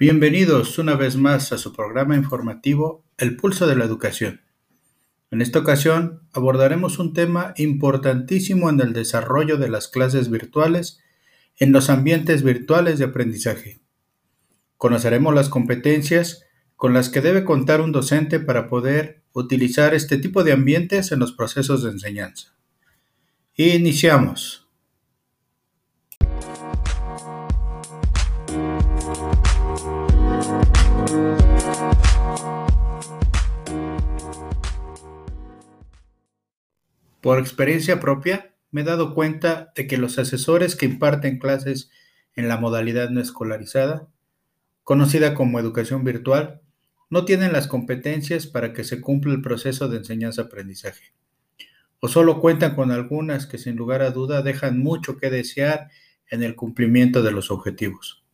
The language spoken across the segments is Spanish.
Bienvenidos una vez más a su programa informativo El Pulso de la Educación. En esta ocasión abordaremos un tema importantísimo en el desarrollo de las clases virtuales en los ambientes virtuales de aprendizaje. Conoceremos las competencias con las que debe contar un docente para poder utilizar este tipo de ambientes en los procesos de enseñanza. Iniciamos. Por experiencia propia, me he dado cuenta de que los asesores que imparten clases en la modalidad no escolarizada, conocida como educación virtual, no tienen las competencias para que se cumpla el proceso de enseñanza-aprendizaje. O solo cuentan con algunas que sin lugar a duda dejan mucho que desear en el cumplimiento de los objetivos.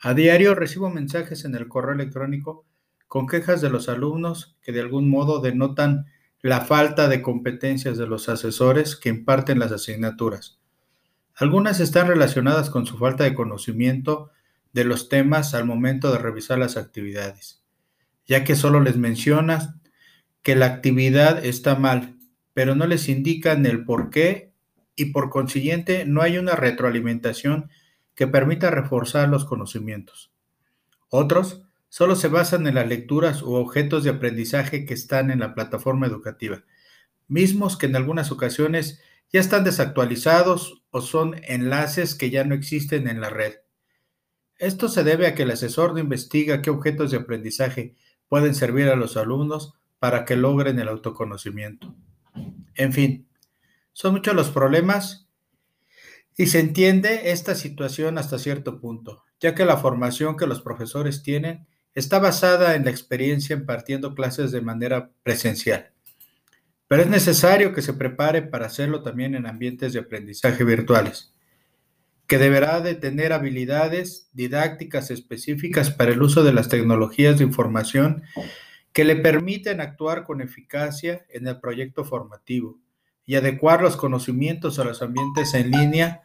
A diario recibo mensajes en el correo electrónico con quejas de los alumnos que de algún modo denotan la falta de competencias de los asesores que imparten las asignaturas. Algunas están relacionadas con su falta de conocimiento de los temas al momento de revisar las actividades, ya que solo les mencionas que la actividad está mal, pero no les indican el por qué y por consiguiente no hay una retroalimentación que permita reforzar los conocimientos. Otros solo se basan en las lecturas u objetos de aprendizaje que están en la plataforma educativa, mismos que en algunas ocasiones ya están desactualizados o son enlaces que ya no existen en la red. Esto se debe a que el asesor no investiga qué objetos de aprendizaje pueden servir a los alumnos para que logren el autoconocimiento. En fin, son muchos los problemas y se entiende esta situación hasta cierto punto, ya que la formación que los profesores tienen está basada en la experiencia impartiendo clases de manera presencial. Pero es necesario que se prepare para hacerlo también en ambientes de aprendizaje virtuales, que deberá de tener habilidades didácticas específicas para el uso de las tecnologías de información que le permiten actuar con eficacia en el proyecto formativo y adecuar los conocimientos a los ambientes en línea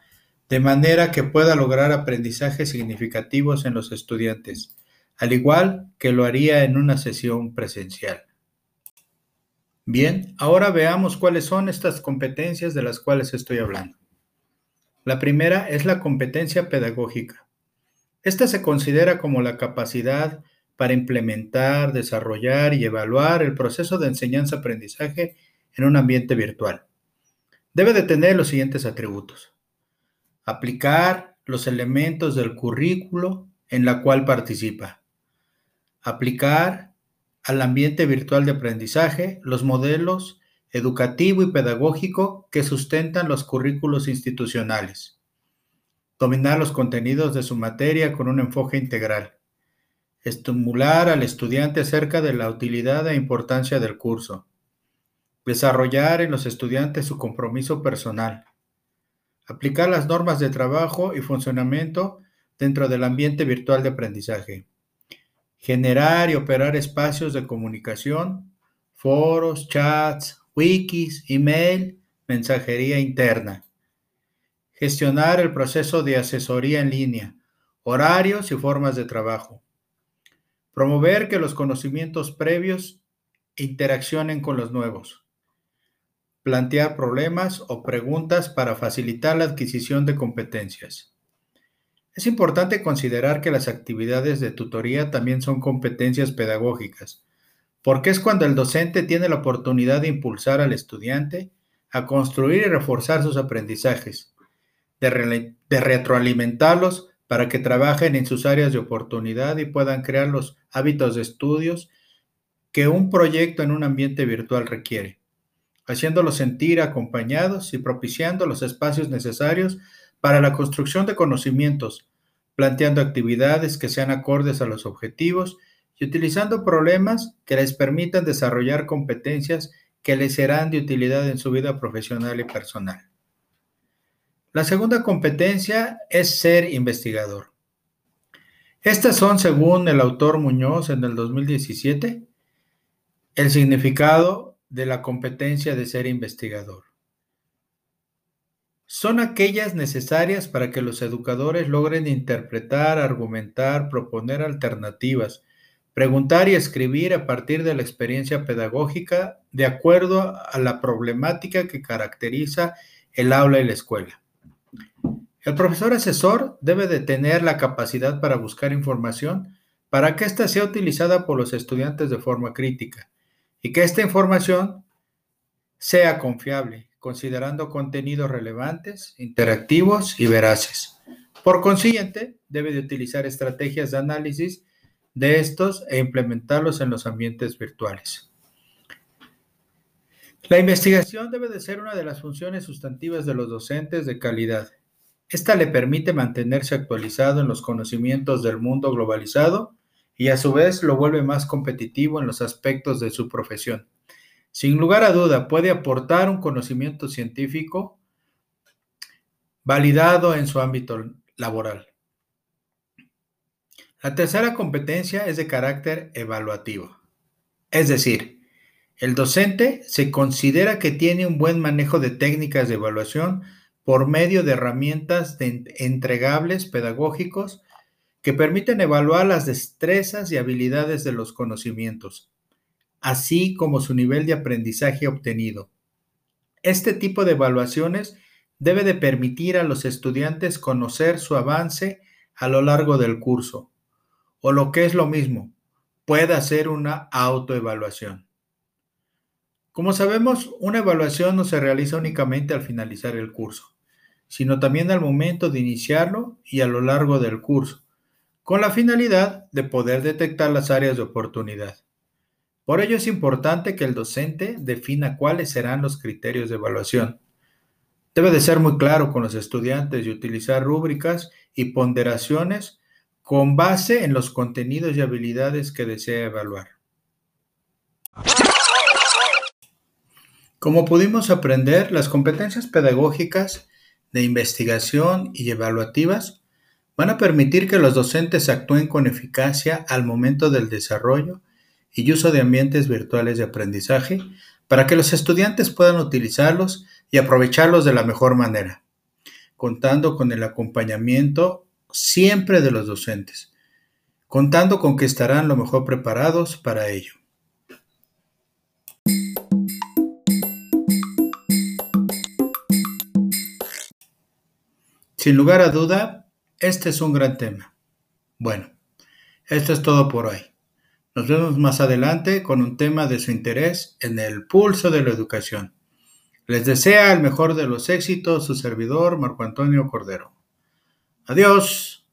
de manera que pueda lograr aprendizajes significativos en los estudiantes al igual que lo haría en una sesión presencial. Bien, ahora veamos cuáles son estas competencias de las cuales estoy hablando. La primera es la competencia pedagógica. Esta se considera como la capacidad para implementar, desarrollar y evaluar el proceso de enseñanza-aprendizaje en un ambiente virtual. Debe de tener los siguientes atributos. Aplicar los elementos del currículo en la cual participa aplicar al ambiente virtual de aprendizaje los modelos educativo y pedagógico que sustentan los currículos institucionales, dominar los contenidos de su materia con un enfoque integral, estimular al estudiante acerca de la utilidad e importancia del curso, desarrollar en los estudiantes su compromiso personal, aplicar las normas de trabajo y funcionamiento dentro del ambiente virtual de aprendizaje generar y operar espacios de comunicación, foros, chats, wikis, email, mensajería interna. Gestionar el proceso de asesoría en línea, horarios y formas de trabajo. Promover que los conocimientos previos interaccionen con los nuevos. Plantear problemas o preguntas para facilitar la adquisición de competencias. Es importante considerar que las actividades de tutoría también son competencias pedagógicas, porque es cuando el docente tiene la oportunidad de impulsar al estudiante a construir y reforzar sus aprendizajes, de, retroalimentarlos para que trabajen en sus áreas de oportunidad y puedan crear los hábitos de estudios que un proyecto en un ambiente virtual requiere, haciéndolos sentir acompañados y propiciando los espacios necesarios para la construcción de conocimientos, planteando actividades que sean acordes a los objetivos y utilizando problemas que les permitan desarrollar competencias que les serán de utilidad en su vida profesional y personal. La segunda competencia es ser investigador. Estas son, según el autor Muñoz en el 2017, el significado de la competencia de ser investigador. Son aquellas necesarias para que los educadores logren interpretar, argumentar, proponer alternativas, preguntar y escribir a partir de la experiencia pedagógica de acuerdo a la problemática que caracteriza el aula y la escuela. El profesor asesor debe de tener la capacidad para buscar información para que ésta sea utilizada por los estudiantes de forma crítica y que esta información sea confiable, considerando contenidos relevantes, interactivos y veraces. Por consiguiente, debe de utilizar estrategias de análisis de estos e implementarlos en los ambientes virtuales. La investigación debe de ser una de las funciones sustantivas de los docentes de calidad. Esta le permite mantenerse actualizado en los conocimientos del mundo globalizado y a su vez lo vuelve más competitivo en los aspectos de su profesión. Sin lugar a duda, puede aportar un conocimiento científico validado en su ámbito laboral. La tercera competencia es de carácter evaluativo. Es decir, el docente se considera que tiene un buen manejo de técnicas de evaluación por medio de herramientas entregables pedagógicos que permiten evaluar las destrezas y habilidades de los conocimientos, así como su nivel de aprendizaje obtenido. Este tipo de evaluaciones debe de permitir a los estudiantes conocer su avance a lo largo del curso, o lo que es lo mismo, puede hacer una autoevaluación. Como sabemos, una evaluación no se realiza únicamente al finalizar el curso, sino también al momento de iniciarlo y a lo largo del curso, con la finalidad de poder detectar las áreas de oportunidad. Por ello es importante que el docente defina cuáles serán los criterios de evaluación. Debe de ser muy claro con los estudiantes y utilizar rúbricas y ponderaciones con base en los contenidos y habilidades que desea evaluar. Como pudimos aprender, las competencias pedagógicas de investigación y evaluativas van a permitir que los docentes actúen con eficacia al momento del desarrollo y uso de ambientes virtuales de aprendizaje para que los estudiantes puedan utilizarlos y aprovecharlos de la mejor manera, contando con el acompañamiento siempre de los docentes, contando con que estarán lo mejor preparados para ello. Sin lugar a duda, este es un gran tema. Bueno, esto es todo por hoy. Nos vemos más adelante con un tema de su interés en el pulso de la educación. Les desea el mejor de los éxitos su servidor Marco Antonio Cordero. Adiós.